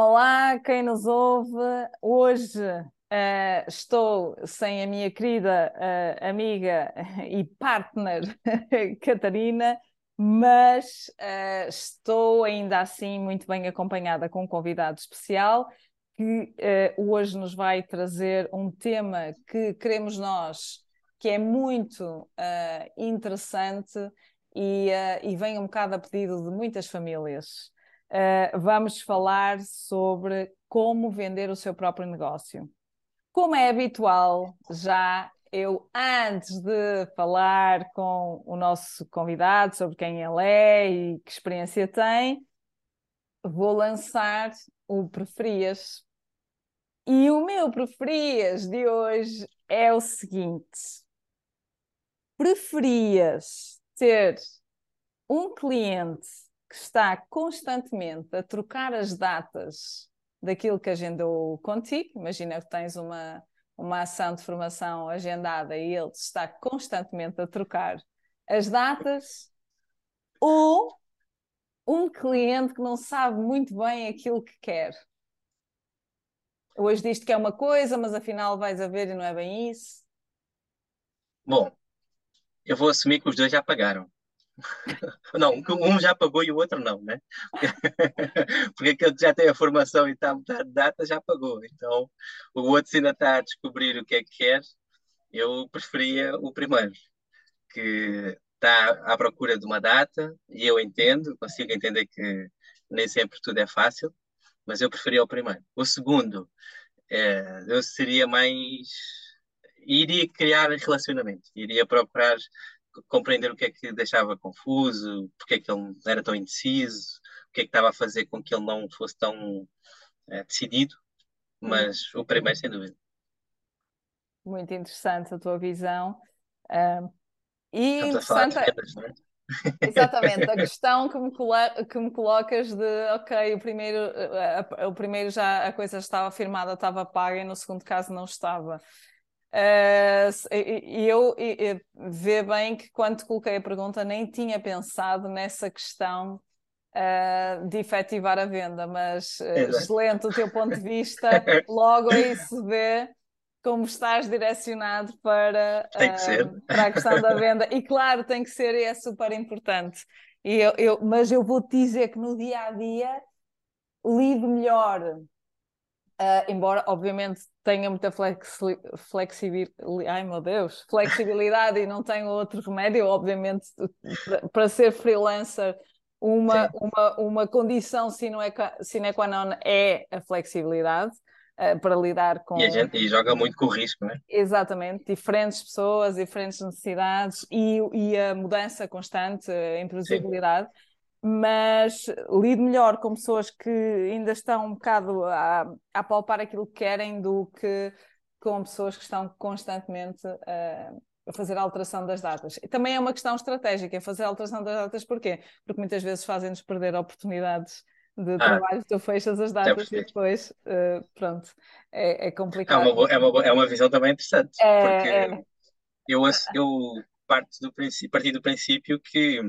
Olá, quem nos ouve. Hoje uh, estou sem a minha querida uh, amiga e partner Catarina, mas uh, estou ainda assim muito bem acompanhada com um convidado especial que hoje nos vai trazer um tema que queremos nós, que é muito interessante e, e vem um bocado a pedido de muitas famílias uh, vamos falar sobre como vender o seu próprio negócio. Como é habitual, já eu, antes de falar com o nosso convidado sobre quem ele é e que experiência tem, vou lançar o preferias. E o meu preferias de hoje é o seguinte: preferias ter um cliente que está constantemente a trocar as datas daquilo que agendou contigo. Imagina que tens uma, uma ação de formação agendada e ele está constantemente a trocar as datas, ou um cliente que não sabe muito bem aquilo que quer. Hoje diz que é uma coisa, mas afinal vais a ver e não é bem isso. Bom, eu vou assumir que os dois já pagaram. Não, um já pagou e o outro não, né? Porque aquele que já tem a formação e está a mudar de data já pagou. Então, o outro, ainda está a descobrir o que é que quer, eu preferia o primeiro, que está à procura de uma data e eu entendo, consigo entender que nem sempre tudo é fácil, mas eu preferia o primeiro. O segundo, é, eu seria mais. iria criar relacionamento, iria procurar compreender o que é que deixava confuso, porque é que ele era tão indeciso, o que é que estava a fazer com que ele não fosse tão é, decidido, mas o primeiro, sem dúvida. Muito interessante a tua visão. E interessante... a vendas, não é? Exatamente, a questão que me, que me colocas de ok, o primeiro, o primeiro já a coisa estava firmada, estava paga e no segundo caso não estava. Uh, e eu e, vê bem que quando coloquei a pergunta nem tinha pensado nessa questão uh, de efetivar a venda, mas uh, excelente o teu ponto de vista, logo aí se vê como estás direcionado para, para a questão da venda. E claro, tem que ser e é super importante. E eu, eu, mas eu vou-te dizer que no dia a dia lido melhor Uh, embora, obviamente, tenha muita flexi flexibilidade, ai meu Deus, flexibilidade e não tenho outro remédio, obviamente, para ser freelancer, uma, uma, uma condição sine qua non é a flexibilidade. Uh, para lidar com. E, a gente, e joga muito com o risco, né? Exatamente, diferentes pessoas, diferentes necessidades e, e a mudança constante, a imprevisibilidade. Sim mas lido melhor com pessoas que ainda estão um bocado a, a palpar aquilo que querem do que com pessoas que estão constantemente a, a fazer a alteração das datas. E também é uma questão estratégica, é fazer a alteração das datas, porquê? Porque muitas vezes fazem-nos perder oportunidades de ah, trabalho, tu fechas as datas e depois, uh, pronto, é, é complicado. É uma, é, uma, é uma visão também interessante, é, porque é... eu, eu parto do princípio, parti do princípio que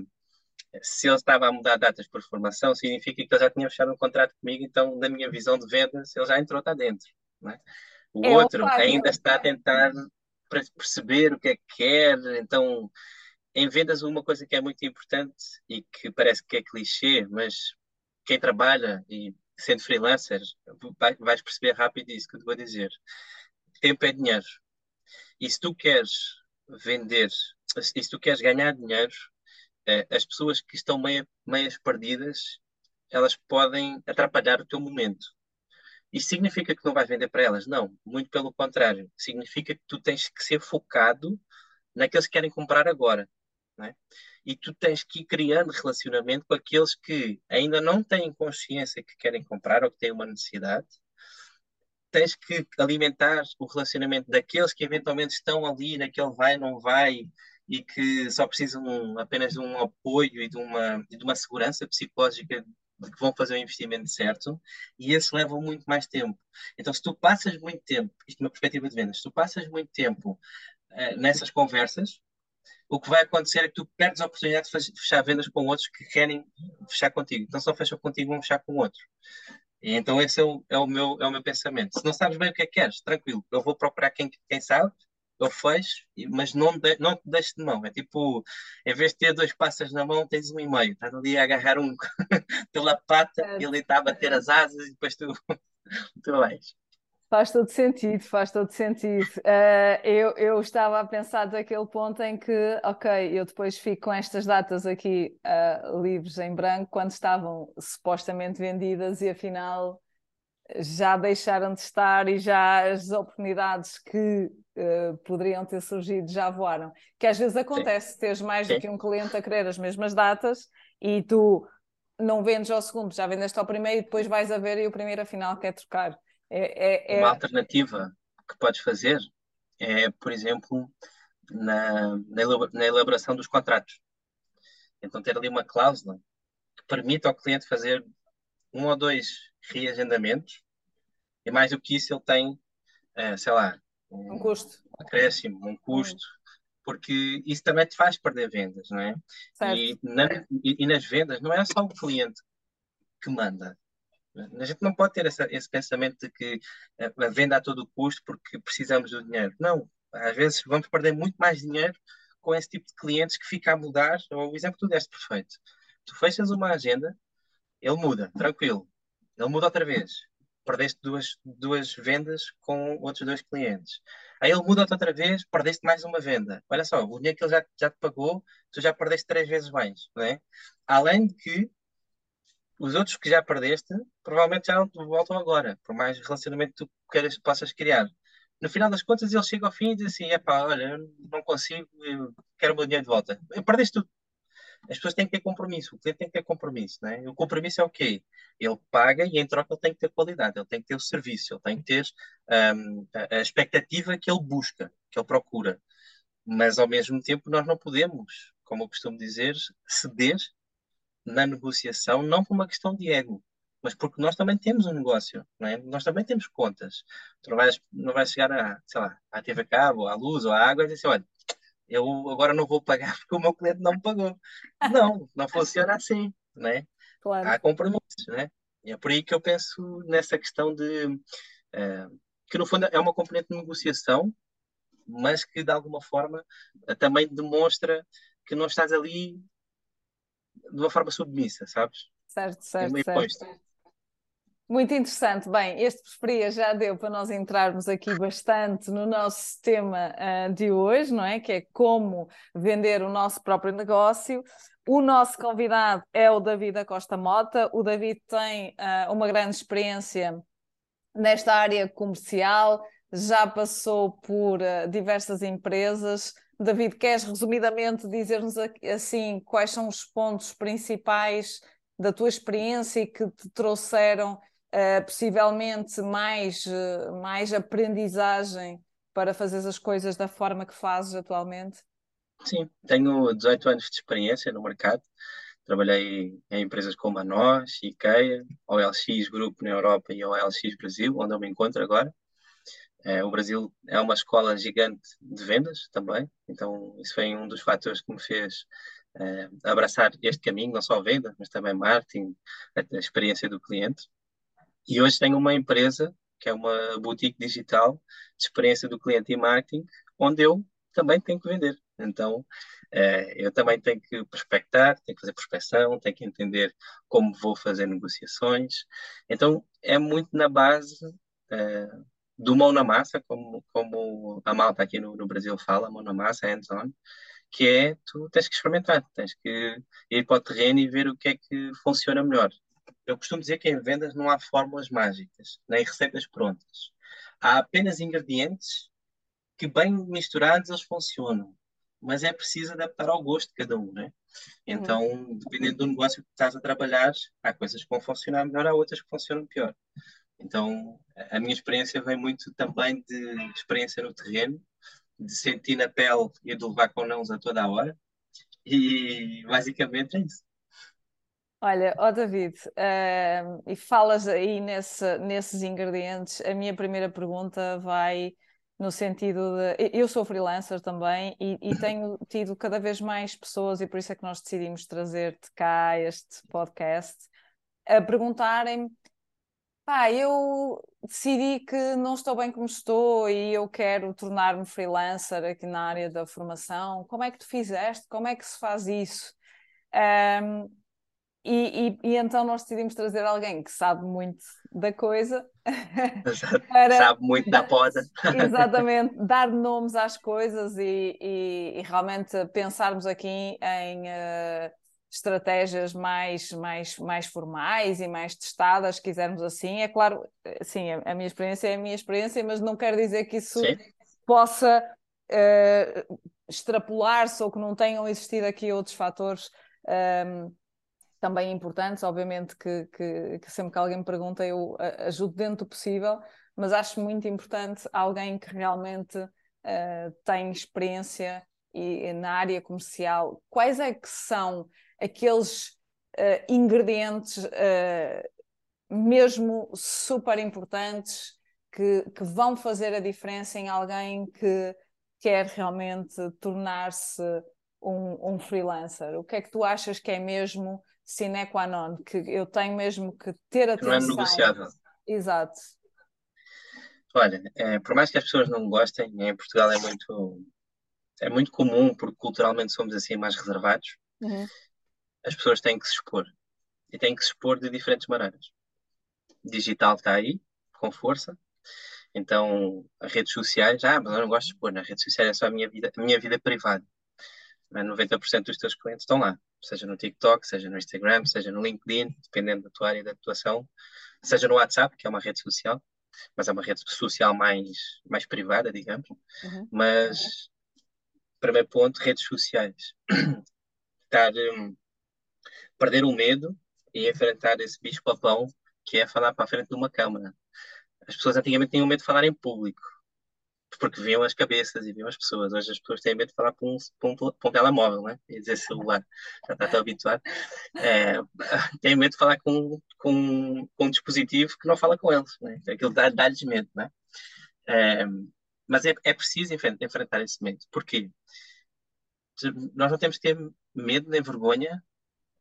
se ele estava a mudar datas por formação, significa que ele já tinha fechado um contrato comigo, então, da minha visão de vendas, ele já entrou, está dentro. É? O é outro ainda está a tentar perceber o que é que quer, então, em vendas, uma coisa que é muito importante e que parece que é clichê, mas quem trabalha e sendo freelancer, vais perceber rápido isso que eu te vou dizer. Tempo é dinheiro. E se tu queres vender, e se tu queres ganhar dinheiro, é, as pessoas que estão meio, meias perdidas, elas podem atrapalhar o teu momento. Isso significa que não vais vender para elas? Não, muito pelo contrário. Significa que tu tens que ser focado naqueles que querem comprar agora. É? E tu tens que ir criando relacionamento com aqueles que ainda não têm consciência que querem comprar ou que têm uma necessidade. Tens que alimentar o relacionamento daqueles que eventualmente estão ali naquele vai, não vai, e que só precisam apenas de um apoio e de uma, de uma segurança psicológica de que vão fazer o investimento certo, e esses levam muito mais tempo. Então, se tu passas muito tempo, isto é uma perspectiva de vendas, se tu passas muito tempo uh, nessas conversas, o que vai acontecer é que tu perdes a oportunidade de fechar vendas com outros que querem fechar contigo. Então, só fecham contigo, vão fechar com outro. E então esse é o, é o, meu, é o meu pensamento. Se não sabes bem o que é que queres, tranquilo, eu vou procurar quem, quem sabe, eu fecho, mas não, de, não te deixes de mão. É tipo, em vez de ter dois passas na mão, tens um e meio. Estás ali a agarrar um pela pata, é. ele está a bater as asas e depois tu, tu vais. Faz todo sentido, faz todo sentido. Uh, eu, eu estava a pensar daquele ponto em que, ok, eu depois fico com estas datas aqui uh, livres em branco, quando estavam supostamente vendidas e afinal já deixaram de estar e já as oportunidades que uh, poderiam ter surgido já voaram. Que às vezes acontece, Sim. teres mais Sim. do que um cliente a querer as mesmas datas e tu não vendes ao segundo, já vendeste ao primeiro e depois vais a ver e o primeiro afinal quer trocar. É, é, é... Uma alternativa que podes fazer é, por exemplo, na, na elaboração dos contratos. Então, ter ali uma cláusula que permita ao cliente fazer um ou dois reagendamentos e mais do que isso ele tem, é, sei lá, um, um custo, um acréscimo, um custo, porque isso também te faz perder vendas, não é? E, na, e, e, nas vendas não é só o cliente que manda, a gente não pode ter essa, esse pensamento de que eh, a venda a todo custo porque precisamos do dinheiro. Não, às vezes vamos perder muito mais dinheiro com esse tipo de clientes que fica a mudar. O exemplo que tu deste perfeito. Tu fechas uma agenda, ele muda, tranquilo. Ele muda outra vez. Perdeste duas, duas vendas com outros dois clientes. Aí ele muda outra vez, perdeste mais uma venda. Olha só, o dinheiro que ele já, já te pagou, tu já perdeste três vezes mais. Não é? Além de que os outros que já perdeste, provavelmente já não voltam agora, por mais relacionamento que tu queiras, possas criar. No final das contas, ele chega ao fim e diz assim: é pá, olha, não consigo, quero o meu dinheiro de volta. Perdeste tudo. As pessoas têm que ter compromisso, o cliente tem que ter compromisso. Né? O compromisso é o quê? Ele paga e em troca ele tem que ter qualidade, ele tem que ter o serviço, ele tem que ter um, a, expectativa que ele busca, que ele procura. Mas ao mesmo tempo, nós não podemos, como eu costumo dizer, ceder na negociação, não por uma questão de ego, mas porque nós também temos um negócio, não é? nós também temos contas. Tu não vais, não vais chegar a, sei lá, à TV Cabo, à luz ou à água e dizer assim, olha, eu agora não vou pagar porque o meu cliente não me pagou. Não, não funciona assim, né? Claro. Há compromissos, né? E é por aí que eu penso nessa questão de uh, que no fundo é uma componente de negociação, mas que de alguma forma uh, também demonstra que não estás ali de uma forma submissa, sabes? Certo, certo, é certo. Muito interessante. Bem, este preferia já deu para nós entrarmos aqui bastante no nosso tema uh, de hoje, não é? Que é como vender o nosso próprio negócio. O nosso convidado é o David Costa Mota. O David tem uh, uma grande experiência nesta área comercial, já passou por uh, diversas empresas, David, queres resumidamente dizer-nos assim quais são os pontos principais da tua experiência e que te trouxeram uh, possivelmente mais, uh, mais aprendizagem para fazer as coisas da forma que fazes atualmente? Sim, tenho 18 anos de experiência no mercado. Trabalhei em empresas como a Nós, IKEA, OLX Grupo na Europa e OLX Brasil, onde eu me encontro agora. É, o Brasil é uma escola gigante de vendas também, então isso foi um dos fatores que me fez é, abraçar este caminho, não só venda, mas também marketing, a, a, experiência do cliente. E hoje tenho uma empresa que é uma boutique digital de experiência do cliente e marketing, onde eu também tenho que vender. Então, é, eu também tenho que prospectar, tenho que fazer prospecção, tenho que entender como vou fazer negociações. Então, é muito na base é, do mão na massa, como, como a malta aqui no, no Brasil fala, mão na massa, hands-on, que é tu tens que experimentar, tens que ir para o terreno e ver o que é que funciona melhor. Eu costumo dizer que em vendas não há fórmulas mágicas, nem receitas prontas. Há apenas ingredientes que, bem misturados, eles funcionam. Mas é preciso adaptar ao gosto de cada um, né? Então, uhum. dependendo do negócio que estás a trabalhar, há coisas que vão funcionar melhor, há outras que funcionam pior. Então, a minha experiência vem muito também de experiência no terreno, de sentir na pele e de levar com nãos a toda a hora. E basicamente é isso. Olha, ó oh David, uh, e falas aí nesse, nesses ingredientes, a minha primeira pergunta vai no sentido de. Eu sou freelancer também e, e, tenho tido cada vez mais pessoas, e por isso é que nós decidimos trazer-te cá este podcast, a perguntarem Pá, eu decidi que não estou bem como estou e eu quero tornar-me freelancer aqui na área da formação. Como é que tu fizeste? Como é que se faz isso? Um, e, e, e, então nós decidimos trazer alguém que sabe muito da coisa. para, sabe muito da poda. exatamente, dar nomes às coisas e, e, realmente pensarmos aqui em uh, estratégias mais, mais, mais formais e mais testadas, se quisermos assim. É claro, sim, a, a minha experiência é a minha experiência, mas não quer dizer que isso sim. possa uh, extrapolar-se ou que não tenham existido aqui outros fatores. Um, ehm, também importantes, obviamente que, que, que, sempre que alguém me pergunta eu ajudo dentro do possível, mas acho muito importante alguém que realmente uh, tem experiência e, na área comercial. Quais é que são aqueles uh, ingredientes uh, mesmo super importantes que, que, vão fazer a diferença em alguém que quer realmente tornar-se um, um, freelancer? O que é que tu achas que é mesmo sine qua non, que eu tenho mesmo que ter atenção? não é negociável. Exato. Olha, é, por mais que as pessoas não gostem, em Portugal é muito é muito comum, porque culturalmente somos assim mais reservados. Uhum as pessoas têm que se expor. E têm que se expor de diferentes maneiras. Digital está aí, com força. Então, as redes sociais, ah, mas eu não gosto de expor, nas redes sociais é só a minha vida, a minha vida privada. Mas 90% dos teus clientes estão lá, seja no TikTok, seja no Instagram, seja no LinkedIn, dependendo da tua área de atuação, seja no WhatsApp, que é uma rede social, mas é uma rede social mais, mais privada, digamos. Uhum. Mas, primeiro ponto, redes sociais. Estar um, perder o medo e enfrentar esse bicho-papão que é falar para a frente de uma câmara. As pessoas antigamente tinham medo de falar em público, porque viam as cabeças e viam as pessoas. Hoje as pessoas têm medo de falar para um, para um, para um telemóvel, né? e dizer celular, já está tão habituado. É, têm medo de falar com, com, com um dispositivo que não fala com eles. Né? Aquilo dá-lhes medo. Né? É, mas é, é preciso enfrentar esse medo. Porquê? Nós não temos que ter medo nem vergonha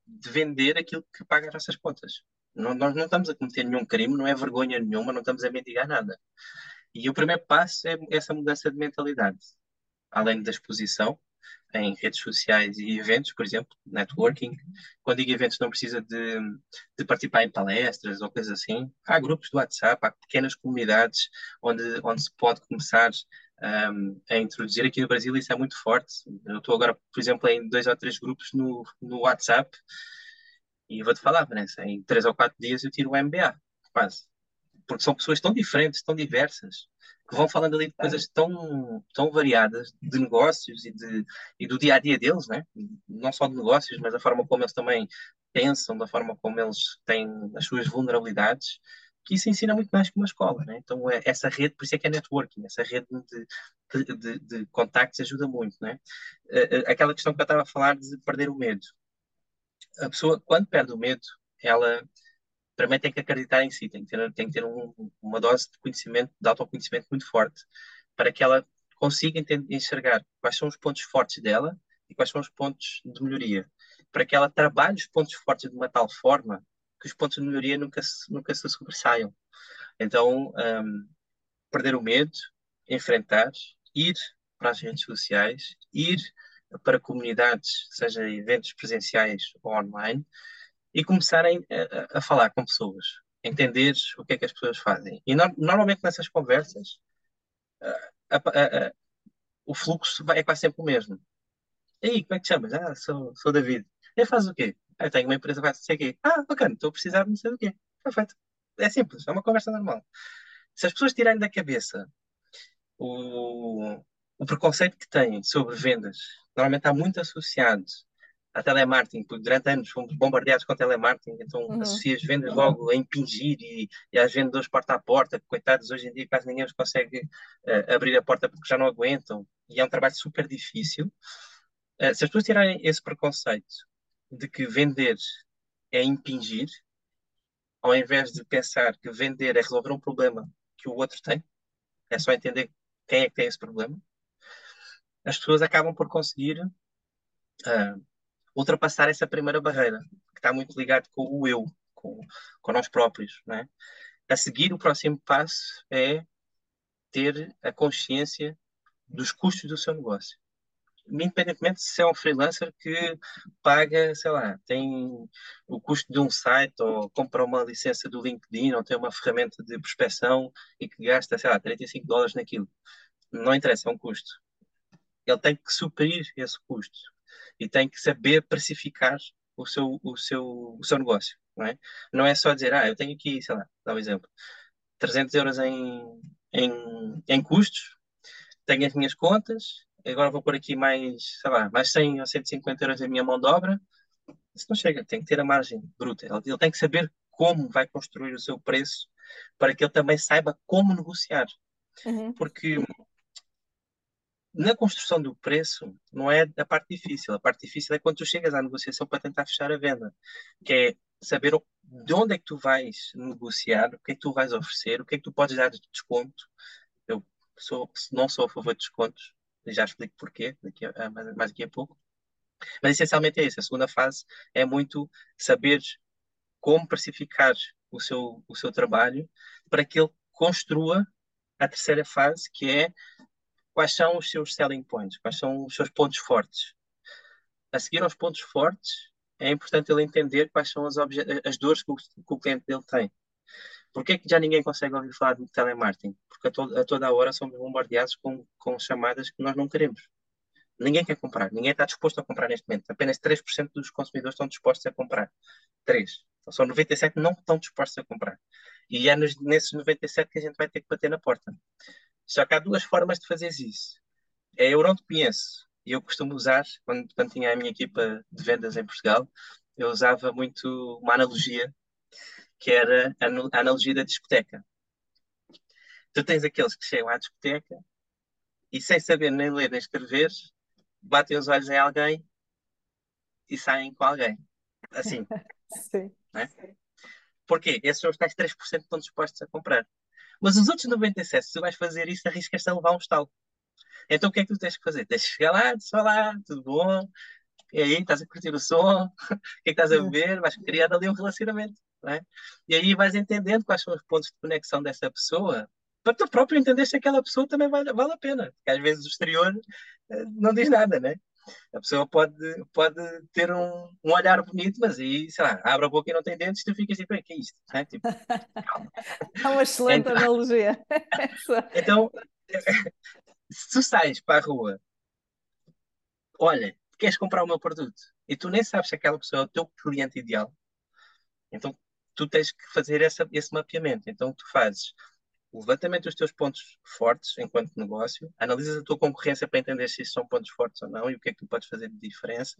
de vender aquilo que paga as nossas contas. Não, nós não estamos a cometer nenhum crime, não é vergonha nenhuma, não estamos a mendigar nada. E o primeiro passo é essa mudança de mentalidade. Além da exposição em redes sociais e eventos, por exemplo, networking. Quando digo eventos, não precisa de, de participar em palestras ou coisas assim. Há grupos do WhatsApp, há pequenas comunidades onde, onde se pode começar um, a introduzir aqui no Brasil, isso é muito forte. Eu estou agora, por exemplo, em dois ou três grupos no, no WhatsApp e vou-te falar, Vanessa, em três ou quatro dias eu tiro o MBA, quase. Porque são pessoas tão diferentes, tão diversas, que vão falando ali de coisas tão, tão variadas, de negócios e, de, e do dia a dia deles, né? não só de negócios, mas da forma como eles também pensam, da forma como eles têm as suas vulnerabilidades que isso ensina muito mais que uma escola, né? Então, é, essa rede, por isso é que é networking, essa rede de, de, de, de contactos ajuda muito, né? Aquela questão que eu estava a falar de perder o medo. A pessoa, quando perde o medo, ela primeiro tem que acreditar em si, tem que ter, tem que ter um, uma dose de conhecimento, de autoconhecimento muito forte, para que ela consiga enxergar quais são os pontos fortes dela e quais são os pontos de melhoria, para que ela trabalhe os pontos fortes de uma tal forma que os pontos de melhoria nunca se, nunca se sobressaiam. Então, um, perder o medo, enfrentar, ir para as redes sociais, ir para comunidades, seja eventos presenciais ou online, e começarem a, a falar com pessoas, entender o que é que as pessoas fazem. E no, normalmente nessas conversas, a, a, o fluxo é quase sempre o mesmo. E aí, como é que te chamas? Ah, sou, sou David. E faz o quê? Eu tenho uma empresa que sei o quê. Ah, bacana, estou a precisar de não sei o quê. Perfeito. É simples, é uma conversa normal. Se as pessoas tirarem da cabeça o, o preconceito que têm sobre vendas, normalmente está muito associado a telemarketing, porque durante anos fomos bombardeados com telemarketing, então uhum. associas vendas logo a impingir e, e às vendedores porta a porta, coitados, hoje em dia quase ninguém os consegue uh, abrir a porta porque já não aguentam, e é um trabalho super difícil. Uh, se as pessoas tirarem esse preconceito de que vender é impingir, ao invés de pensar que vender é resolver um problema que o outro tem, é só entender quem é que tem esse problema, as pessoas acabam por conseguir uh, ultrapassar essa primeira barreira, que está muito ligado com o eu, com, com nós próprios, né? a seguir, o próximo passo é ter a consciência dos custos do seu negócio. Independentemente se é um freelancer que paga, sei lá, tem o custo de um site ou compra uma licença do LinkedIn ou tem uma ferramenta de prospecção e que gasta, sei lá, 35 dólares naquilo. Não interessa, é um custo. Ele tem que suprir esse custo e tem que saber precificar o seu, o seu, o seu negócio. Não é? não é só dizer, ah, eu tenho aqui, sei lá, dá um exemplo, 300 euros em, em, em custos, tenho as minhas contas, agora vou pôr aqui mais, sei lá, mais 100 ou 150 euros da minha mão de obra. Isso não chega, tem que ter a margem bruta. Ele, ele tem que saber como vai construir o seu preço para que ele também saiba como negociar. Uhum. Porque na construção do preço não é a parte difícil. A parte difícil é quando tu chegas à negociação para tentar fechar a venda, que é saber de onde é que tu vais negociar, o que é que tu vais oferecer, o que é que tu podes dar de desconto. Eu sou, não sou a favor de descontos, já explico porquê daqui a, mais, daqui a pouco. Mas essencialmente é isso. A segunda fase é muito saber como precificar o seu, o seu trabalho para que ele construa a terceira fase, que é quais são os seus selling points, quais são os seus pontos fortes. A seguir aos pontos fortes, é importante ele entender quais são as, as dores que o, que o, cliente dele tem. Porquê é que já ninguém consegue ouvir falar de telemarketing? Porque a, to a toda a hora somos bombardeados com, com chamadas que nós não queremos. Ninguém quer comprar, ninguém está disposto a comprar neste momento. Apenas 3% dos consumidores estão dispostos a comprar. 3. Então, são 97 não estão dispostos a comprar. E é nos, nesses 97 que a gente vai ter que bater na porta. Só que há duas formas de fazer isso. É eu te conheço, e eu costumo usar, quando, quando tinha a minha equipa de vendas em Portugal, eu usava muito uma analogia, que era a analogia da discoteca. Tu tens aqueles que chegam à discoteca e, sem saber nem ler nem escrever, batem os olhos em alguém e saem com alguém. Assim. Sim. Né? Porquê? Esses são os tais 3% que estão dispostos a comprar. Mas os outros 97, se tu vais fazer isso, arriscas-te a levar um estalo. Então o que é que tu tens que fazer? Tens que chegar lá, dizer olá, tudo bom? E aí, estás a curtir o som? o que é que estás a beber? Vais criar ali um relacionamento. É? E aí vais entendendo quais são os pontos de conexão dessa pessoa para tu próprio entender se aquela pessoa também vale, vale a pena. Porque às vezes o exterior eh, não diz nada, né? A pessoa pode, pode ter um, um olhar bonito, mas aí, sei lá, abre a boca e não tem dentes, tu ficas tipo, o que é isto? É, tipo, é uma excelente então, analogia. então, se tu sais para a rua, olha, queres comprar o meu produto e tu nem sabes se aquela pessoa é o teu cliente ideal, então tu tens que fazer essa, esse mapeamento. Então tu fazes levantamento dos teus pontos fortes enquanto negócio, analisas a tua concorrência para entender se são pontos fortes ou não e o que é que tu podes fazer de diferença,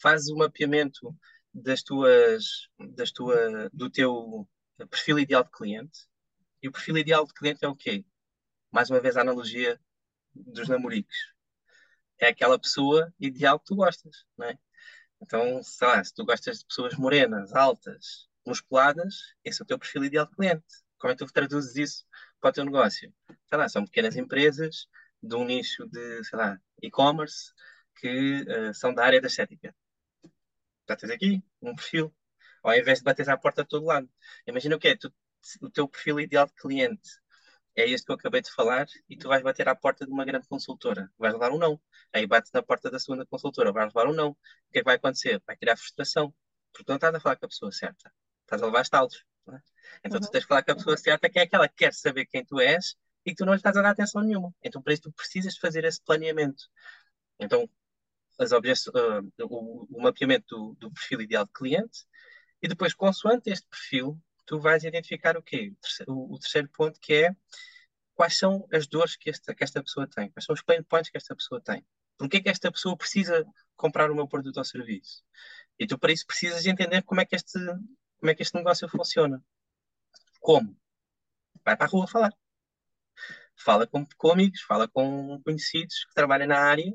fazes o mapeamento das tuas, das tua, do teu perfil ideal de cliente. E o perfil ideal de cliente é o quê? mais uma vez a analogia dos namoricos. É aquela pessoa ideal que tu gostas, não é? Então, sei lá, se tu gostas de pessoas morenas, altas, musculadas, esse é o teu perfil ideal de cliente. Como é que tu traduzes isso para o teu negócio? Sei lá, são pequenas empresas de um nicho de, sei lá, e-commerce que uh, são da área da estética. Já tens aqui um perfil. Ao invés de bater à porta de todo lado. Imagina o que é, o teu perfil ideal de cliente é este que eu acabei de falar, e tu vais bater à porta de uma grande consultora. Vais levar um não. Aí bates na porta da segunda consultora, vais levar um não. O que é que vai acontecer? Vai criar frustração. Porque não estás a falar com a pessoa certa. Estás a levar estalos. É? Então uhum. tu tens que falar com a pessoa certa, que é aquela que quer saber quem tu és e que tu não lhe estás a dar atenção nenhuma. Então para isso tu precisas fazer esse planeamento. Então as uh, o, o, mapeamento do, do perfil ideal de cliente e depois, consoante este perfil, tu vais identificar o quê? O, o terceiro ponto que é quais são as dores que esta, que esta pessoa tem, quais são os pain points que esta pessoa tem. Porquê que esta pessoa precisa comprar o meu produto ou serviço? E tu para isso precisas entender como é que este, como é que este negócio funciona. Como? Vai para a rua falar. Fala com, com amigos, fala com conhecidos que trabalham na área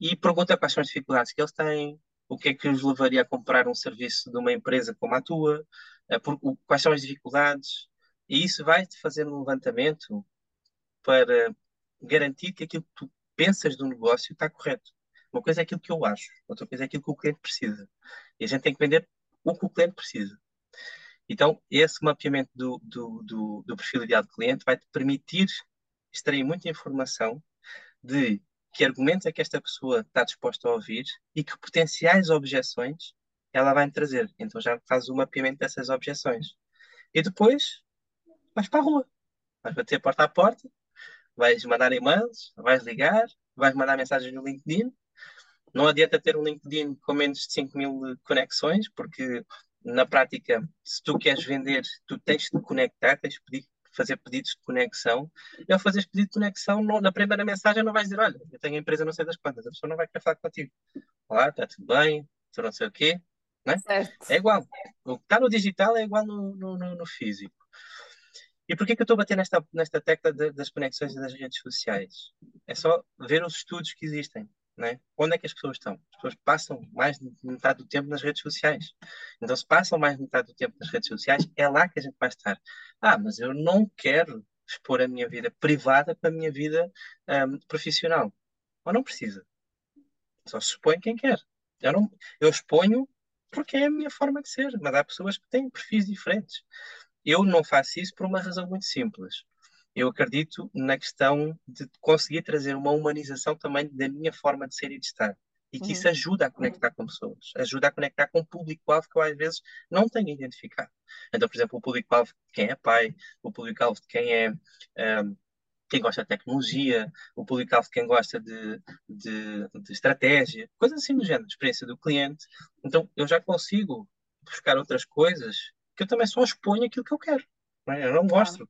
e pergunta quais são as dificuldades que eles têm, o que é que os levaria a comprar um serviço de uma empresa como a tua, o, quais são as dificuldades, e isso vai-te fazer um levantamento para garantir que aquilo que tu pensas do negócio está correto. Uma coisa é aquilo que eu acho, outra coisa é aquilo que o cliente precisa. E a gente tem que vender o que o cliente precisa. Então, esse mapeamento do, do, do, do perfil ideal de cliente vai te permitir extrair muita informação de que argumentos é que esta pessoa está disposta a ouvir e que potenciais objeções ela vai me trazer. Então já faz o mapeamento dessas objeções. E depois vais para a rua. Vais bater porta a porta, vais mandar e-mails, vais ligar, vais mandar mensagens no LinkedIn. Não adianta ter um LinkedIn com menos de 5 mil conexões, porque na prática, se tu queres vender, tu tens de conectar, tens de pedir, fazer pedidos de conexão. E ao fazeres pedido de conexão, no, na primeira mensagem não vais dizer, olha, eu tenho a empresa não sei das quantas, a pessoa não vai querer falar contigo. Olá, está tudo bem, tu não sei o quê. Né? É igual. O que está no digital é igual no, no, no físico. E por que, eu estou a bater nesta, nesta tecla de, das conexões das redes sociais? É só ver os estudos que existem. Né? Onde é que as pessoas estão? As pessoas passam mais de metade do tempo nas redes sociais. Então, se passam mais de metade do tempo nas redes sociais, é lá que a gente vai estar. Ah, mas eu não quero expor a minha vida privada para a minha vida um, profissional. Ou não precisa. Só se expõe quem quer. Eu, não, eu exponho porque é a minha forma de ser, mas há pessoas que têm perfis diferentes. Eu não faço isso por uma razão muito simples. Eu acredito na questão de conseguir trazer uma humanização também da minha forma de ser e de estar. E que uhum. isso ajuda a conectar com pessoas, ajuda a conectar com o público-alvo que eu às vezes não tenho identificado. Então, por exemplo, o público-alvo de quem é pai, o público-alvo de quem é um, quem gosta de tecnologia, o público-alvo de quem gosta de, de, de, estratégia, coisas assim do género, experiência do cliente. Então, eu já consigo buscar outras coisas que eu também só exponho aquilo que eu quero. Não é? Eu não mostro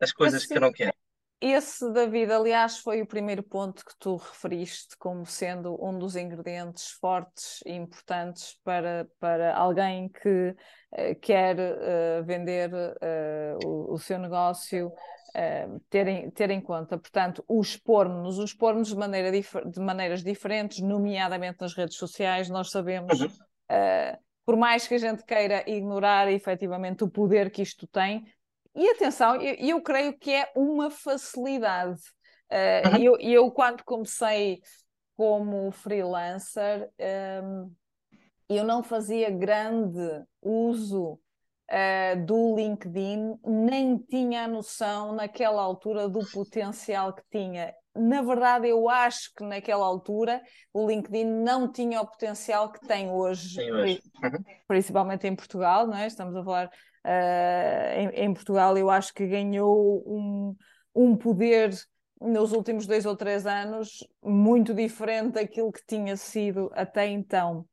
as coisas que eu não quero. Esse, David, aliás, foi o primeiro ponto que tu referiste como sendo um dos ingredientes fortes e importantes para, para alguém que uh, quer uh, vender uh, o, o, seu negócio, ter, em, ter em conta. Portanto, o expor-nos, o expor-nos de, maneira de maneiras diferentes, nomeadamente nas redes sociais, nós sabemos. Uhum. por mais que a gente queira ignorar efetivamente o poder que isto tem, e atenção, eu, eu creio que é uma facilidade. Uh, uhum. eu, eu, quando comecei como freelancer, um, eu não fazia grande uso uh, do LinkedIn, nem tinha a noção naquela altura do potencial que tinha. Na verdade, eu acho que naquela altura o LinkedIn não tinha o potencial que tem hoje, tem hoje. Uhum. principalmente em Portugal, não é? Estamos a falar Uh, em, em, Portugal, eu acho que ganhou um, um poder nos últimos dois ou três anos muito diferente daquilo que tinha sido até então.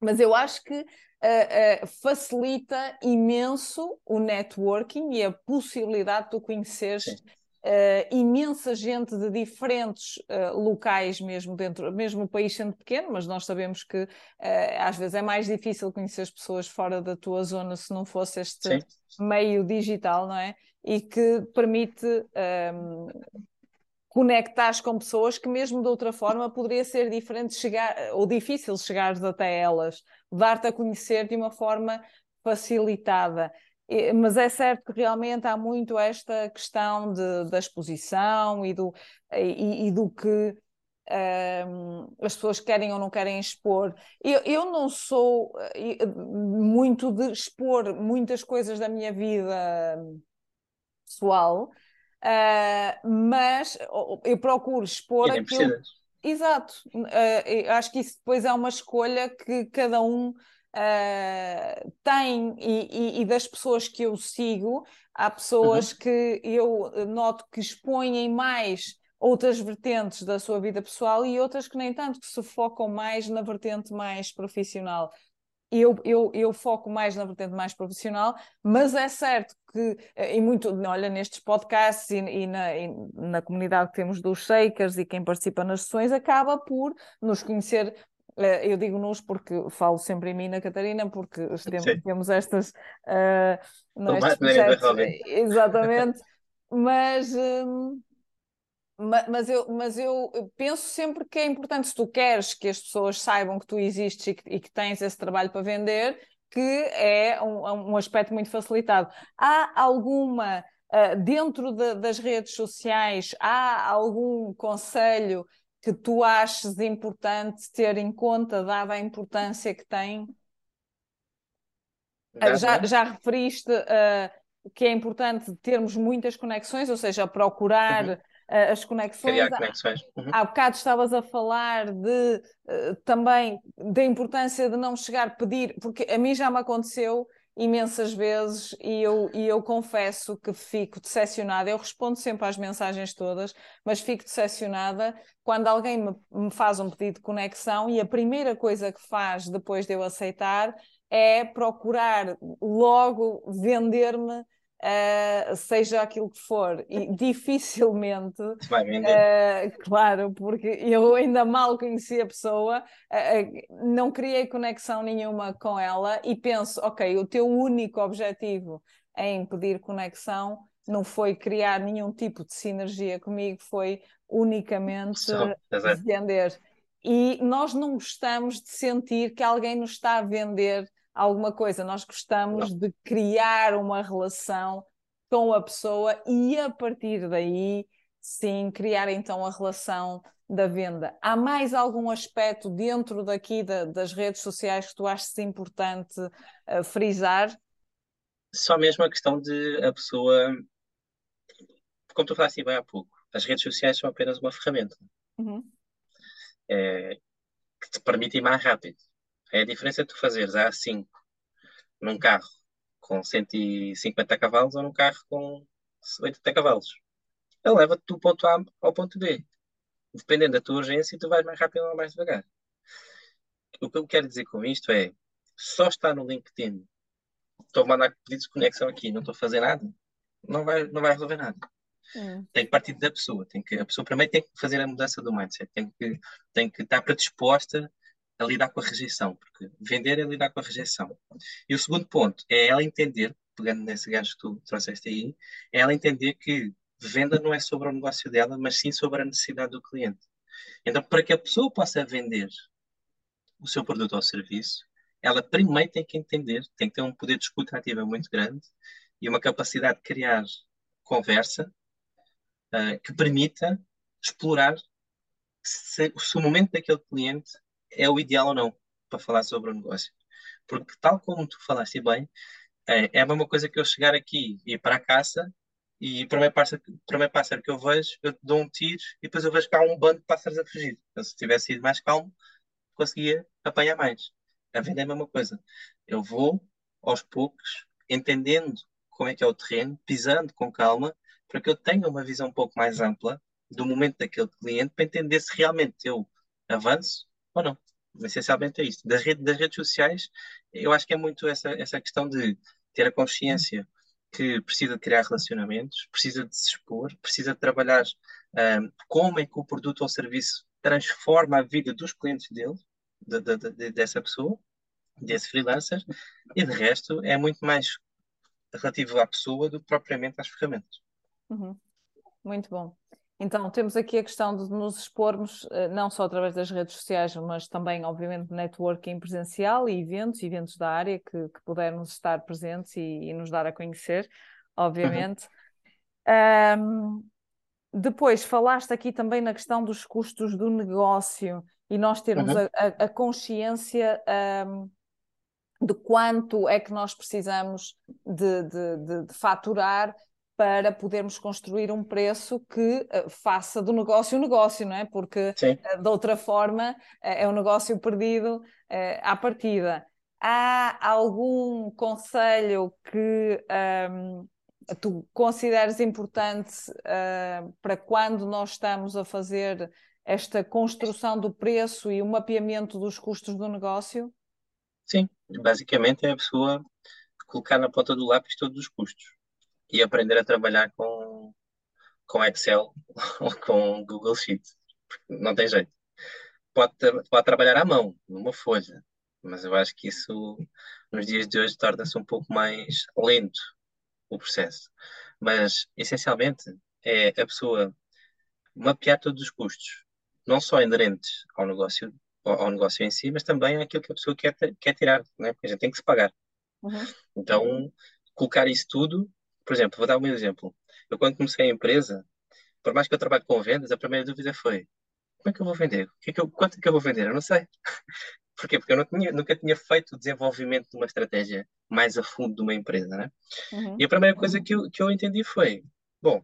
Mas eu acho que uh, uh, facilita imenso o networking e a possibilidade de tu conheceres uh, imensa gente de diferentes uh, locais, mesmo dentro, mesmo o país sendo pequeno, mas nós sabemos que uh, às vezes é mais difícil conhecer as pessoas fora da tua zona se não fosse este Sim. meio digital, não é? E que permite. Um, ehm, conectares com pessoas que mesmo de outra forma poderia ser diferente chegar ou difícil chegares até elas, dar-te a conhecer de uma forma facilitada mas é certo que realmente há muito esta questão de, da exposição e do, e, e do que um, as pessoas querem ou não querem expor. Eu, eu não sou eh, muito de expor muitas coisas da minha vida pessoal, uh, mas eu procuro expor aquilo. Exato, uh, acho que isso depois é uma escolha que cada um uh, tem, e, e, e, das pessoas que eu sigo, há pessoas uhum. que eu noto que expõem mais outras vertentes da sua vida pessoal e outras que nem tanto, que se focam mais na vertente mais profissional. Eu, eu, eu, foco mais na vertente mais profissional, mas é certo que, e muito, olha, nestes podcasts e, e, na, e, na, comunidade que temos dos Shakers e quem participa nas sessões, acaba por nos conhecer eh, eu digo nos porque falo sempre em mim na Catarina, porque temos, temos estas. Uh, não, projetos, exatamente, mas. Um, mas eu, mas eu penso sempre que é importante, se tu queres que as pessoas saibam que tu existes e que, e que tens esse trabalho para vender, que é um, um aspecto muito facilitado. Há alguma, uh, dentro de, das redes sociais, há algum conselho que tu aches importante ter em conta, dada a importância que tem? Já, já referiste uh, que é importante termos muitas conexões, ou seja, procurar uhum. uh, as conexões. Criar conexões. Uhum. Há bocado estavas a falar de uh, também da importância de não chegar a pedir, porque a mim já me aconteceu imensas vezes e eu, e eu confesso que fico decepcionada. Eu respondo sempre às mensagens todas, mas fico decepcionada quando alguém me, me faz um pedido de conexão e a primeira coisa que faz depois de eu aceitar é procurar logo vender-me Uh, seja aquilo que for, e dificilmente, uh, claro, porque eu ainda mal conheci a pessoa, uh, não criei conexão nenhuma com ela e penso, ok, o teu único objetivo em pedir conexão não foi criar nenhum tipo de sinergia comigo, foi unicamente vender. E nós não gostamos de sentir que alguém nos está a vender alguma coisa, nós gostamos de criar uma relação com a pessoa e a partir daí, sim, criar então a relação da venda. Há mais algum aspecto dentro daqui da, das redes sociais que tu achas importante uh, frisar? Só mesmo a questão de a pessoa, como tu falaste bem há pouco, as redes sociais são apenas uma ferramenta uhum. é, que te permite ir mais rápido. É a diferença de tu fazeres A5 num carro com 150 cavalos ou num carro com 80 cavalos. Ele leva-te do ponto A ao ponto B. Dependendo da tua urgência, tu vais mais rápido ou mais devagar. O que eu quero dizer com isto é, só estar no LinkedIn, estou a mandar pedidos de conexão aqui, não estou a fazer nada, não vai, não vai resolver nada. Hum. Tem que partir da pessoa. Tem que, a pessoa primeiro tem que fazer a mudança do mindset. Tem que, tem que estar predisposta a lidar com a rejeição, porque vender é lidar com a rejeição. E o segundo ponto é ela entender, pegando nesse gancho que tu trouxeste aí, é ela entender que venda não é sobre o negócio dela, mas sim sobre a necessidade do cliente. Então, para que a pessoa possa vender o seu produto ou serviço, ela primeiro tem que entender, tem que ter um poder de escuta ativa muito grande e uma capacidade de criar conversa uh, que permita explorar se, se o momento daquele cliente é o ideal ou não para falar sobre o negócio. Porque, tal como tu falaste bem, é, é a mesma coisa que eu chegar aqui e ir para a caça e para o pássaro, primeiro pássaro que eu vejo, eu dou um tiro e depois eu vejo que há um bando de pássaros a fugir. Então, se tivesse sido mais calmo, conseguia apanhar mais. A venda é a mesma coisa. Eu vou, aos poucos, entendendo como é que é o terreno, pisando com calma, para que eu tenha uma visão um pouco mais ampla do momento daquele cliente, para entender se realmente eu avanço ou não. Essencialmente é isto. Das, redes, das redes sociais, eu acho que é muito essa, essa questão de ter a consciência que precisa de criar relacionamentos, precisa de se expor, precisa de trabalhar um, como é que o produto ou serviço transforma a vida dos clientes dele, de, de, de, dessa pessoa, desse freelancer, e de resto é muito mais relativo à pessoa do que propriamente às ferramentas. Uhum. Muito bom. Então, temos aqui a questão de nos expormos, eh, não só através das redes sociais, mas também, obviamente, networking presencial e eventos, eventos da área que, que pudermos estar presentes e, e, nos dar a conhecer, obviamente. Uhum. Um, depois, falaste aqui também na questão dos custos do negócio e nós termos uhum. a, a, consciência um, de quanto é que nós precisamos de, de, de, de faturar para podermos construir um preço que uh, faça do negócio um negócio, não é? Porque uh, de outra forma uh, é um negócio perdido à partida. Há algum conselho que um, ehm, tu consideres importante para quando nós estamos a fazer esta construção do preço e o mapeamento dos custos do negócio? Sim, basicamente é a pessoa colocar na ponta do lápis todos os custos e aprender a trabalhar com, com Excel ou com Google Sheets. Não tem jeito. Pode, pode trabalhar à mão, numa folha, mas eu acho que isso nos dias de hoje torna-se um pouco mais lento o processo. Mas essencialmente é a pessoa mapear todos os custos, não só inerentes ao negócio, ao, negócio em si, mas também aquilo que a pessoa quer, quer tirar, né? porque a gente tem que se pagar. Uhum. Então, colocar isso tudo por exemplo, vou dar um exemplo. Eu, quando comecei a empresa, por mais que eu trabalhe com vendas, a primeira dúvida foi: como é que eu vou vender? O que é que eu, quanto é que eu vou vender? Eu não sei. Porquê? Porque eu não tinha, nunca tinha feito o desenvolvimento de uma estratégia mais a fundo de uma empresa, né? Uhum. E a primeira coisa que eu, que eu entendi foi, bom,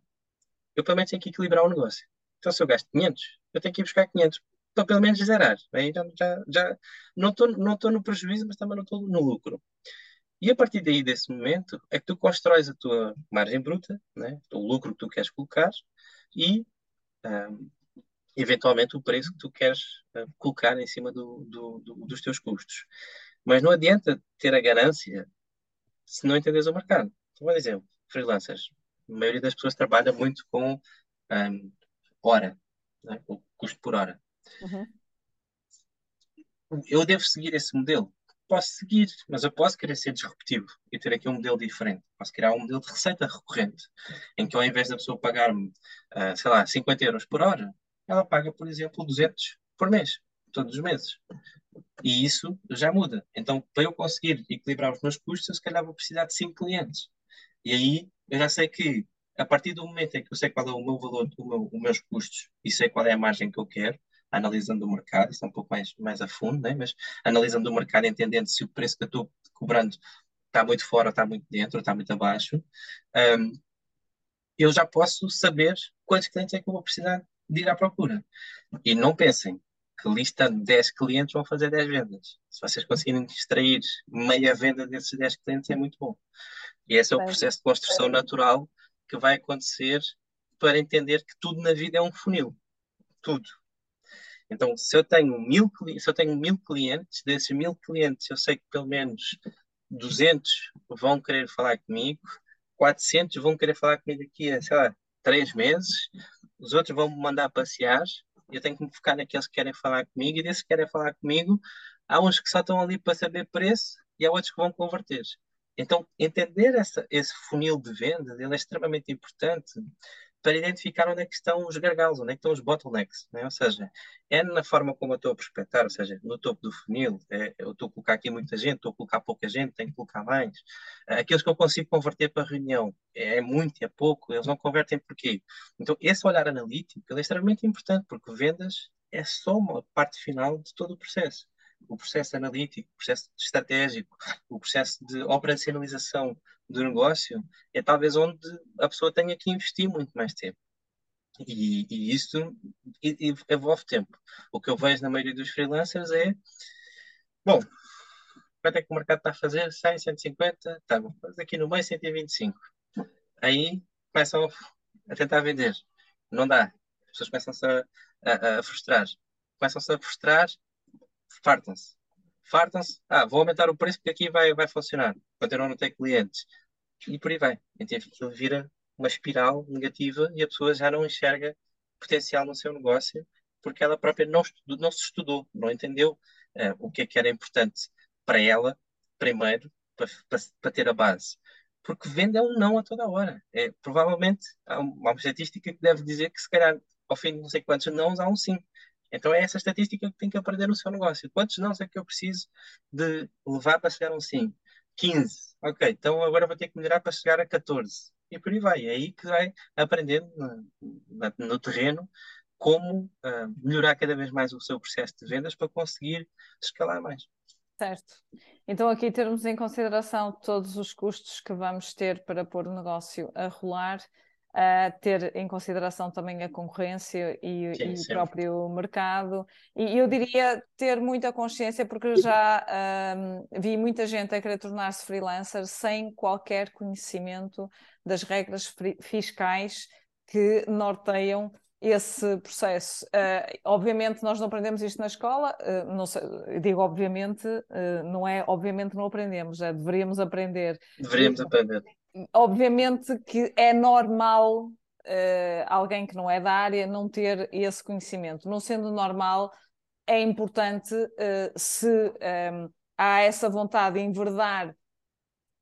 eu pelo menos tenho que equilibrar o negócio. Então se eu gasto 500, eu tenho que ir buscar 500 para pelo menos zerar. Aí já, já, já não estou não no prejuízo, mas também não estou no lucro. E a partir daí, desse momento, é que tu constróis a tua margem bruta, né? o lucro que tu queres colocar e, um, eventualmente, o preço que tu queres uh, colocar em cima do, do, do, dos teus custos. Mas não adianta ter a ganância se não entenderes o mercado. Então, por exemplo, freelancers. A maioria das pessoas trabalha muito com um, hora, né? o custo por hora. Uhum. Eu devo seguir esse modelo posso seguir, mas eu posso querer ser disruptivo e ter aqui um modelo diferente. Posso criar um modelo de receita recorrente, em que ao invés da pessoa pagar-me, uh, sei lá, 50 euros por hora, ela paga, por exemplo, 200 por mês, todos os meses. E isso já muda. Então, para eu conseguir equilibrar os meus custos, eu se calhar vou precisar de 5 clientes. E aí eu já sei que, a partir do momento em que eu sei qual é o meu valor, o meu, os meus custos e sei qual é a margem que eu quero, analisando o mercado, isso é um pouco mais, mais a fundo, né? mas analisando o mercado, entendendo se o preço que eu estou cobrando está muito fora, está muito dentro, está muito abaixo, um, eu já posso saber quantos clientes é que eu vou precisar de ir à procura. E não pensem que lista de 10 clientes vão fazer 10 vendas. Se vocês conseguirem extrair meia venda desses 10 clientes, é muito bom. E esse é o processo de construção natural que vai acontecer para entender que tudo na vida é um funil. Tudo. Então, se eu tenho mil, se eu tenho mil clientes, desses mil clientes, eu sei que pelo menos 200 vão querer falar comigo, 400 vão querer falar comigo daqui a, sei lá, três meses, os outros vão me mandar passear, eu tenho que me focar naqueles que querem falar comigo, e desses que querem falar comigo, há uns que só estão ali para saber preço e há outros que vão converter. Então, entender essa, esse funil de vendas é extremamente importante para identificar onde é que estão os gargalos, onde é que estão os bottlenecks, né? ou seja, é na forma como eu estou a prospectar, ou seja, no topo do funil, é, eu estou a colocar aqui muita gente, estou a colocar pouca gente, tenho que colocar mais. Aqueles que eu consigo converter para reunião, é muito, é pouco, eles não convertem porquê? Então, esse olhar analítico é extremamente importante, porque vendas é só uma parte final de todo o processo. O processo analítico, o processo estratégico, o processo de operacionalização do negócio é talvez onde a pessoa tenha que investir muito mais tempo. E, e isso envolve tempo. O que eu vejo na maioria dos freelancers é: bom, quanto é que o mercado está a fazer? 100, 150? Tá bom, mas aqui no meio 125. Aí começam a tentar vender. Não dá. As pessoas começam-se a, a, a frustrar. Começam-se a frustrar, fartam-se fartam-se, ah, vou aumentar o preço porque aqui vai, vai funcionar, continuam a não ter clientes. E por aí vai. Então aquilo vira uma espiral negativa e a pessoa já não enxerga potencial no seu negócio porque ela própria não, estudou, não se estudou, não entendeu uh, o que é que era importante para ela, primeiro, para, para, para, ter a base. Porque vende é um não a toda hora. É, provavelmente há uma estatística que deve dizer que se calhar ao fim de não sei quantos não há um sim. Então é essa estatística que tem que aprender no seu negócio. Quantos não é que eu preciso de levar para chegar a um sim? 15. Ok, então agora vou ter que melhorar para chegar a 14. E por aí vai. É aí que vai aprendendo no, no terreno como uh, melhorar cada vez mais o seu processo de vendas para conseguir escalar mais. Certo. Então, aqui termos em consideração todos os custos que vamos ter para pôr o negócio a rolar a ter em consideração também a concorrência e, sim, e o próprio mercado. E eu diria ter muita consciência, porque já um, vi muita gente a querer tornar-se freelancer sem qualquer conhecimento das regras fiscais que norteiam esse processo. Uh, obviamente nós não aprendemos isto na escola, uh, não sei, digo obviamente, uh, não é obviamente não aprendemos, é, deveríamos aprender. Deveríamos aprender obviamente que é normal uh, alguém que não é da área não ter esse conhecimento. Não sendo normal, é importante uh, se um, ehm, há essa vontade de enverdar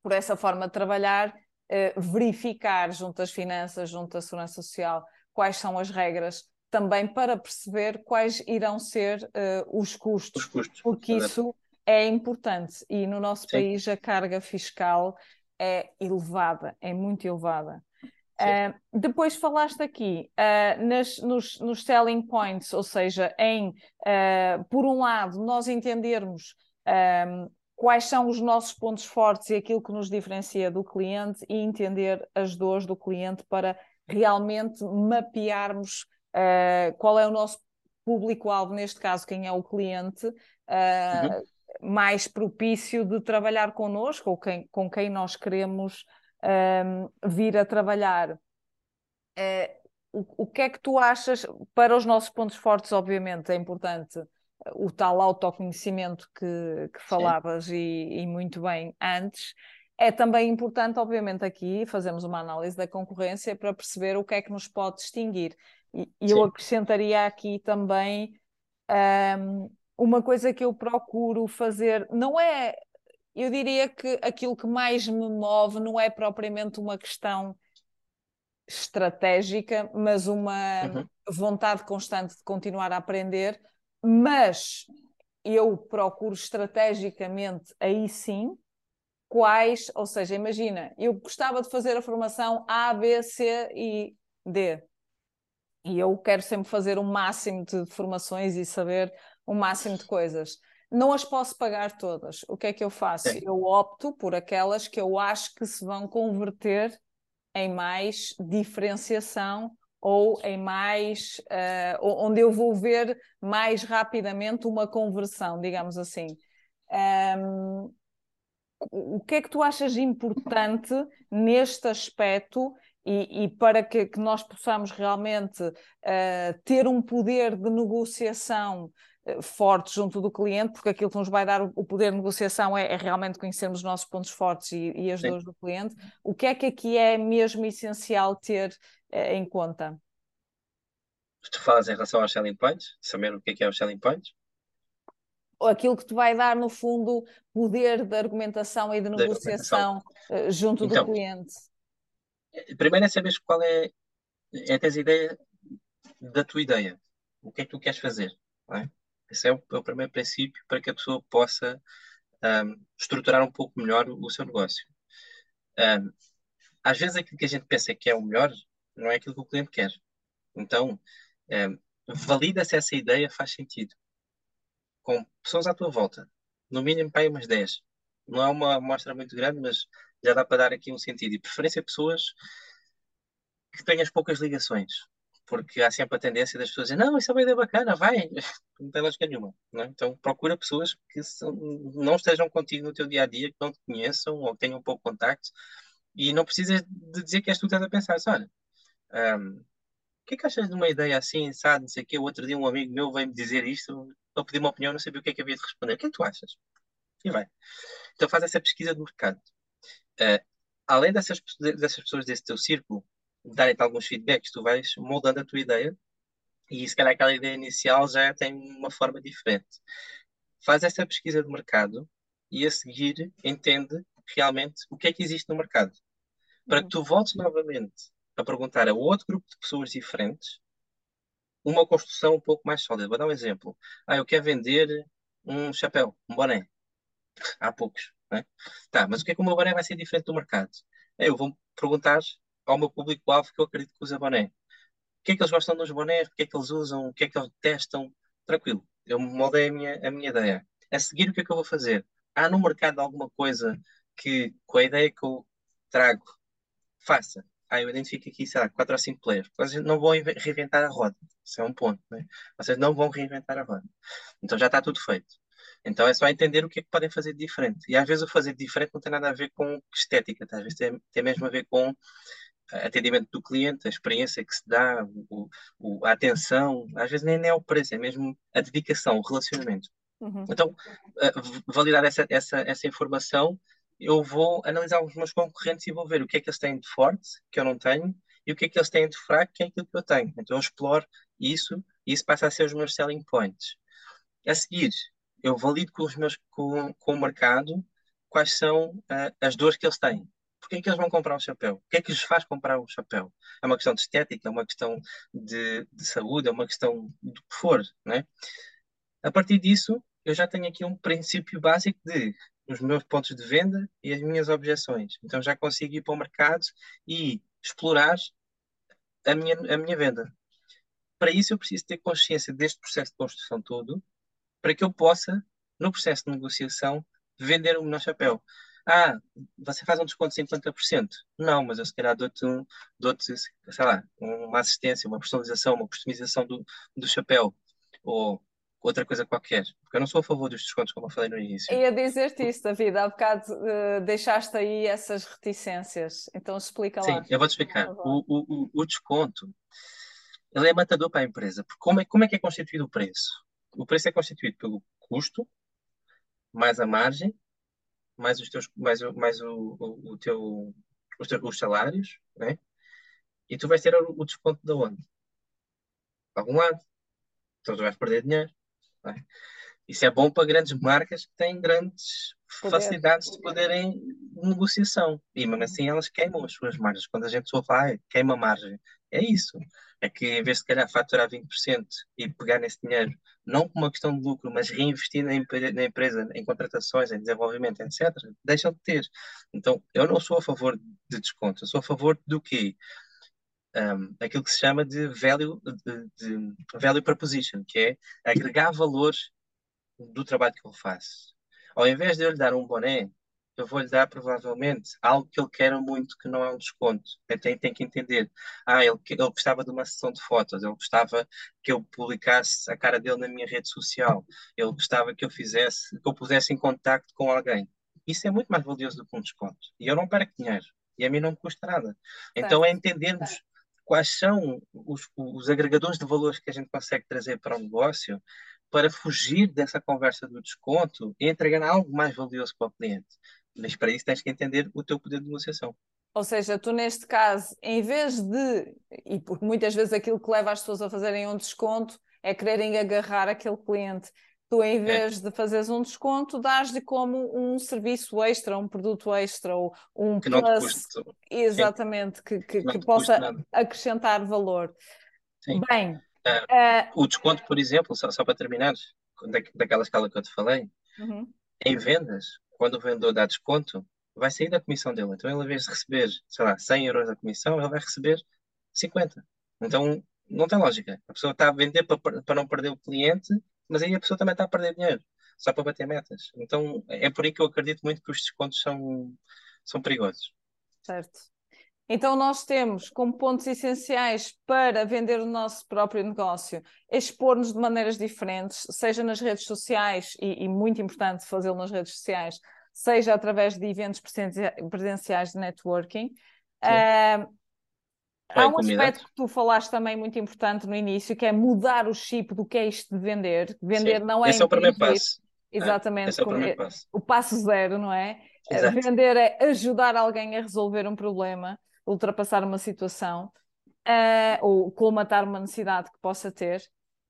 por essa forma de trabalhar, uh, verificar junto às finanças, junto à segurança social, quais são as regras, também para perceber quais irão ser os custos, os custos porque isso é importante. E no nosso Sim. país a carga fiscal é elevada, é muito elevada. Uh, depois falaste aqui uh, nas, nos, nos, selling points, ou seja, em, uh, por um lado, nós entendermos quais são os nossos pontos fortes e aquilo que nos diferencia do cliente e entender as dores do cliente para realmente mapearmos qual é o nosso público-alvo, neste caso, quem é o cliente, uhum. Mais propício de trabalhar connosco ou quem, com quem nós queremos um, vir a trabalhar. Uh, o, o, que é que tu achas para os nossos pontos fortes, obviamente, é importante o tal autoconhecimento que, que falavas e, e, muito bem antes. É também importante, obviamente, aqui fazermos uma análise da concorrência para perceber o que é que nos pode distinguir. E, e eu acrescentaria aqui também um, uma coisa que eu procuro fazer, não é eu diria que aquilo que mais me move não é propriamente uma questão estratégica, mas uma uhum. vontade constante de continuar a aprender, mas eu procuro estrategicamente aí sim quais, ou seja, imagina, eu gostava de fazer a formação A, B, C e D. E eu quero sempre fazer o máximo de formações e saber o máximo de coisas não as posso pagar todas. O que é que eu faço? Eu opto por aquelas que eu acho que se vão converter em mais diferenciação ou em mais uh, onde eu vou ver mais rapidamente uma conversão, digamos assim. Um, o que é que tu achas importante neste aspecto e, e para que, que, nós possamos realmente uh, ter um poder de negociação eh, forte junto do cliente, porque aquilo que nos vai dar o poder de negociação é, é realmente conhecermos os nossos pontos fortes e, e as Sim. dores do cliente. O que é que aqui é mesmo essencial ter eh, em conta? Tu falas em relação aos selling points, saber o que é que é os selling points? Aquilo que te vai dar, no fundo, poder de argumentação e de negociação uh, junto então, do cliente. Primeiro é saber qual é, é teres ideia da tua ideia. O que é que tu queres fazer? É? Esse é o, é o, primeiro princípio para que a pessoa possa um, estruturar um pouco melhor o, seu negócio. Um, às vezes aquilo que a gente pensa que é o melhor não é aquilo que o cliente quer. Então, um, valida se essa ideia faz sentido. Com pessoas à tua volta, no mínimo para umas 10. Não é uma amostra muito grande, mas já dá para dar aqui um sentido. E preferência pessoas que tenhas poucas ligações porque há sempre a tendência das pessoas dizer, não, isso é uma ideia bacana, vai, não tem lógica nenhuma. Não é? Então procura pessoas que não estejam contigo no teu dia a dia, que não te conheçam ou tenham pouco contacto, e não precisas de dizer que és tu que estás a pensar, olha, um, o que é que achas de uma ideia assim, sabe, não sei o quê, o outro dia um amigo meu veio-me dizer isto, eu pedi uma opinião, não sabia o que é que havia de responder, o que é que tu achas? E vai. Então faz essa pesquisa de mercado. Uh, além dessas, dessas pessoas desse teu círculo, darem-te alguns feedbacks, tu vais moldando a tua ideia e se calhar aquela ideia inicial já tem uma forma diferente. Faz essa pesquisa de mercado e a seguir entende realmente o que é que existe no mercado. Para que tu voltes novamente a perguntar a outro grupo de pessoas diferentes uma construção um pouco mais sólida. Vou dar um exemplo. Ah, eu quero vender um chapéu, um boné. Há poucos. Né? Tá, mas o que é que o meu boné vai ser diferente do mercado? Eu vou perguntar ao meu público-alvo que eu acredito que usa boné. O que é que eles gostam dos bonés? O que é que eles usam? O que é que eles testam? Tranquilo, eu moldei a minha, a minha ideia. A seguir, o que é que eu vou fazer? Há no mercado alguma coisa que, com a ideia que eu trago, faça? Ah, eu identifico aqui, sei lá, 4 ou 5 players. Vocês não vão reinventar a roda. Isso é um ponto, né? Vocês não vão reinventar a roda. Então já está tudo feito. Então é só entender o que é que podem fazer de diferente. E às vezes o fazer de diferente não tem nada a ver com estética, tá? às vezes tem, tem mesmo a ver com atendimento do cliente, a experiência que se dá, o, o, a atenção, às vezes nem é o preço, é mesmo a dedicação, o relacionamento. Uhum. Então, uh, validar essa, essa, essa informação, eu vou analisar os meus concorrentes e vou ver o que é que eles têm de forte, que eu não tenho, e o que é que eles têm de fraco, que é aquilo que eu tenho. Então, eu exploro isso e isso passa a ser os meus selling points. A seguir, eu valido com, os meus, com, com o mercado quais são uh, as dores que eles têm porque é que eles vão comprar um chapéu? O que é que lhes faz comprar um chapéu? É uma questão de estética, é uma questão de, de saúde, é uma questão do que for, né? A partir disso, eu já tenho aqui um princípio básico de os meus pontos de venda e as minhas objeções. Então já consigo ir para o mercado e explorar a minha, a minha venda. Para isso, eu preciso ter consciência deste processo de construção todo, para que eu possa, no processo de negociação, vender o meu chapéu. Ah, você faz um desconto de 50%? Não, mas eu se calhar dou-te, um, dou sei lá, uma assistência, uma personalização, uma customização do, do chapéu. Ou outra coisa qualquer. Porque eu não sou a favor dos descontos, como eu falei no início. Ia dizer-te isso, David. Há bocado uh, deixaste aí essas reticências. Então explica lá. Sim, eu vou-te explicar. O, o, o, desconto, ele é matador para a empresa. Porque como é, como é que é constituído o preço? O preço é constituído pelo custo, mais a margem, mais os teus, mais, mais o, o, o teu, os, teus, os salários, né? E tu vais ter o, o desconto de onde? De algum lado. Então tu vais perder dinheiro. Né? Isso é bom para grandes marcas que têm grandes Poder. facilidades de poderem negociação. E mesmo assim elas queimam as suas margens. Quando a gente só fala, ah, queima a margem. É isso. É que em vez de, calhar, faturar 20% e pegar nesse dinheiro, não como uma questão de lucro, mas reinvestir na, na empresa, em contratações, em desenvolvimento, etc., deixam de ter. Então, eu não sou a favor de desconto. Eu sou a favor do quê? Um, aquilo que se chama de value, de, de value proposition, que é agregar valor do trabalho que ele faz. Ao invés de eu lhe dar um boné, eu vou-lhe dar provavelmente algo que ele quer muito, que não é um desconto. Tem, tem que entender. Ah, ele, ele gostava de uma sessão de fotos, ele gostava que eu publicasse a cara dele na minha rede social, ele gostava que eu fizesse, que eu pusesse em contacto com alguém. Isso é muito mais valioso do que um desconto. E eu não perco dinheiro. E a mim não me custa nada. Então é entendermos quais são os, os agregadores de valores que a gente consegue trazer para o negócio para fugir dessa conversa do desconto e entregar algo mais valioso para o cliente. Mas para isso tens que entender o teu poder de negociação. Ou seja, tu neste caso, em vez de, e porque muitas vezes aquilo que leva as pessoas a fazerem um desconto é quererem agarrar aquele cliente, tu em é. vez é. de fazeres um desconto, dás-lhe como um serviço extra, um produto extra ou um que plus, exatamente, Sim. que, que, que possa acrescentar valor. Sim. Bem, uh, o desconto, por exemplo, só, só para terminar, da, daquela escala que eu te falei, uhum. em vendas, quando o vendedor dá desconto, vai sair da comissão dele. Então, ele, em vez de receber, sei lá, 100 euros da comissão, ele vai receber 50. Então, não tem lógica. A pessoa está a vender para, para não perder o cliente, mas aí a pessoa também está a perder dinheiro, só para bater metas. Então, é por aí que eu acredito muito que os descontos são, são perigosos. Certo. Então, nós temos como pontos essenciais para vender o nosso próprio negócio expor-nos de maneiras diferentes, seja nas redes sociais, e, e muito importante fazê-lo nas redes sociais, seja através de eventos presenciais de networking. Uh, há um aspecto que tu falaste também muito importante no início, que é mudar o chip do que é isto de vender. Vender Sim. não é. Esse é o primeiro passo. Exatamente. Esse é o, primeiro passo. o passo zero, não é? Exato. Vender é ajudar alguém a resolver um problema ultrapassar uma situação uh, ou colmatar uma necessidade que possa ter.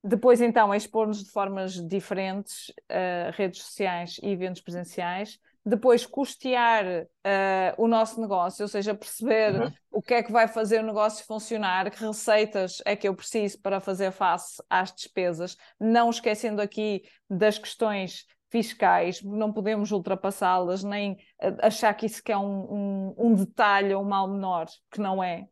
Depois, então, expor-nos de formas diferentes, uh, redes sociais e eventos presenciais. Depois, custear uh, o nosso negócio, ou seja, perceber uhum. o que é que vai fazer o negócio funcionar, que receitas é que eu preciso para fazer face às despesas, não esquecendo aqui das questões fiscais, não podemos ultrapassá-las, nem eh, achar que isso que é um, um, um, detalhe ou um mal menor, que não é.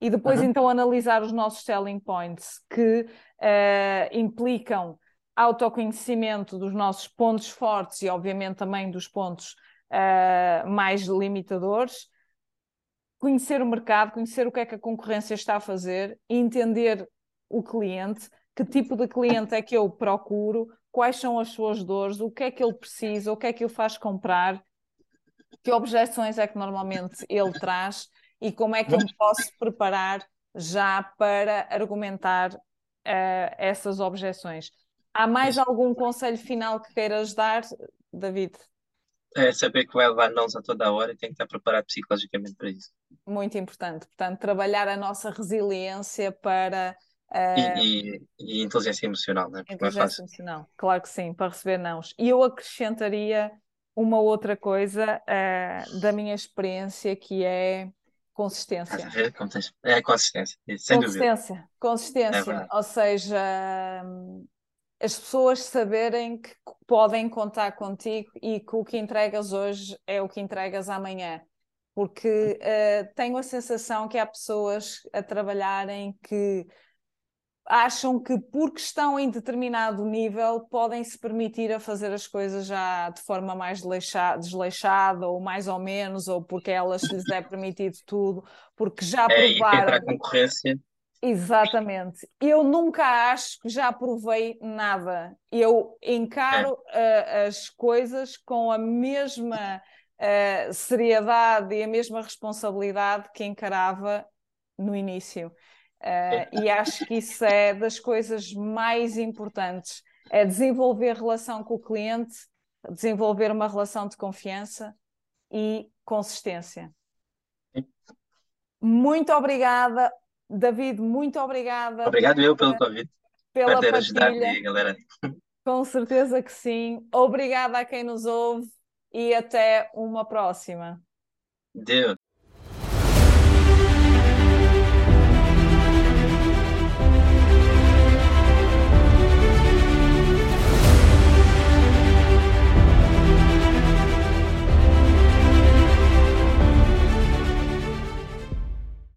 E depois, uhum. então, analisar os nossos selling points, que uh, implicam autoconhecimento dos nossos pontos fortes e, obviamente, também dos pontos uh, mais limitadores, conhecer o mercado, conhecer o que é que a concorrência está a fazer, entender o cliente, que tipo de cliente é que eu procuro, quais são as suas dores, o que é que ele precisa, o que é que o faz comprar, que objeções é que normalmente ele traz e como é que eu me posso preparar já para argumentar uh, essas objeções. Há mais algum conselho final que queiras dar, David? É saber que vai levar nós a toda a hora e tem que estar preparado psicologicamente para isso. Muito importante. Portanto, trabalhar a nossa resiliência para Uh, e, e, e, inteligência emocional, né? Porque é inteligência emocional, claro que sim, para receber nãos. E eu acrescentaria uma outra coisa uh, da minha experiência que é consistência. É consistência, sem consistência, dúvida. Consistência, é ou seja, as pessoas saberem que podem contar contigo e que o que entregas hoje é o que entregas amanhã porque uh, tenho a sensação que há pessoas a trabalharem que acham que porque estão em determinado nível podem se permitir a fazer as coisas já de forma mais desleixada ou mais ou menos ou porque elas lhes é permitido tudo porque já é, provaram? a concorrência. Exatamente. Eu nunca acho que já provei nada. Eu encaro é. uh, as coisas com a mesma uh, seriedade e a mesma responsabilidade que encarava no início Uh, e acho que isso é das coisas mais importantes: é desenvolver relação com o cliente, desenvolver uma relação de confiança e consistência. Muito obrigada, David, muito obrigada. Obrigado eu pelo convite. Pela ter ajudado a galera. Com certeza que sim. Obrigada a quem nos ouve e até uma próxima. Deus.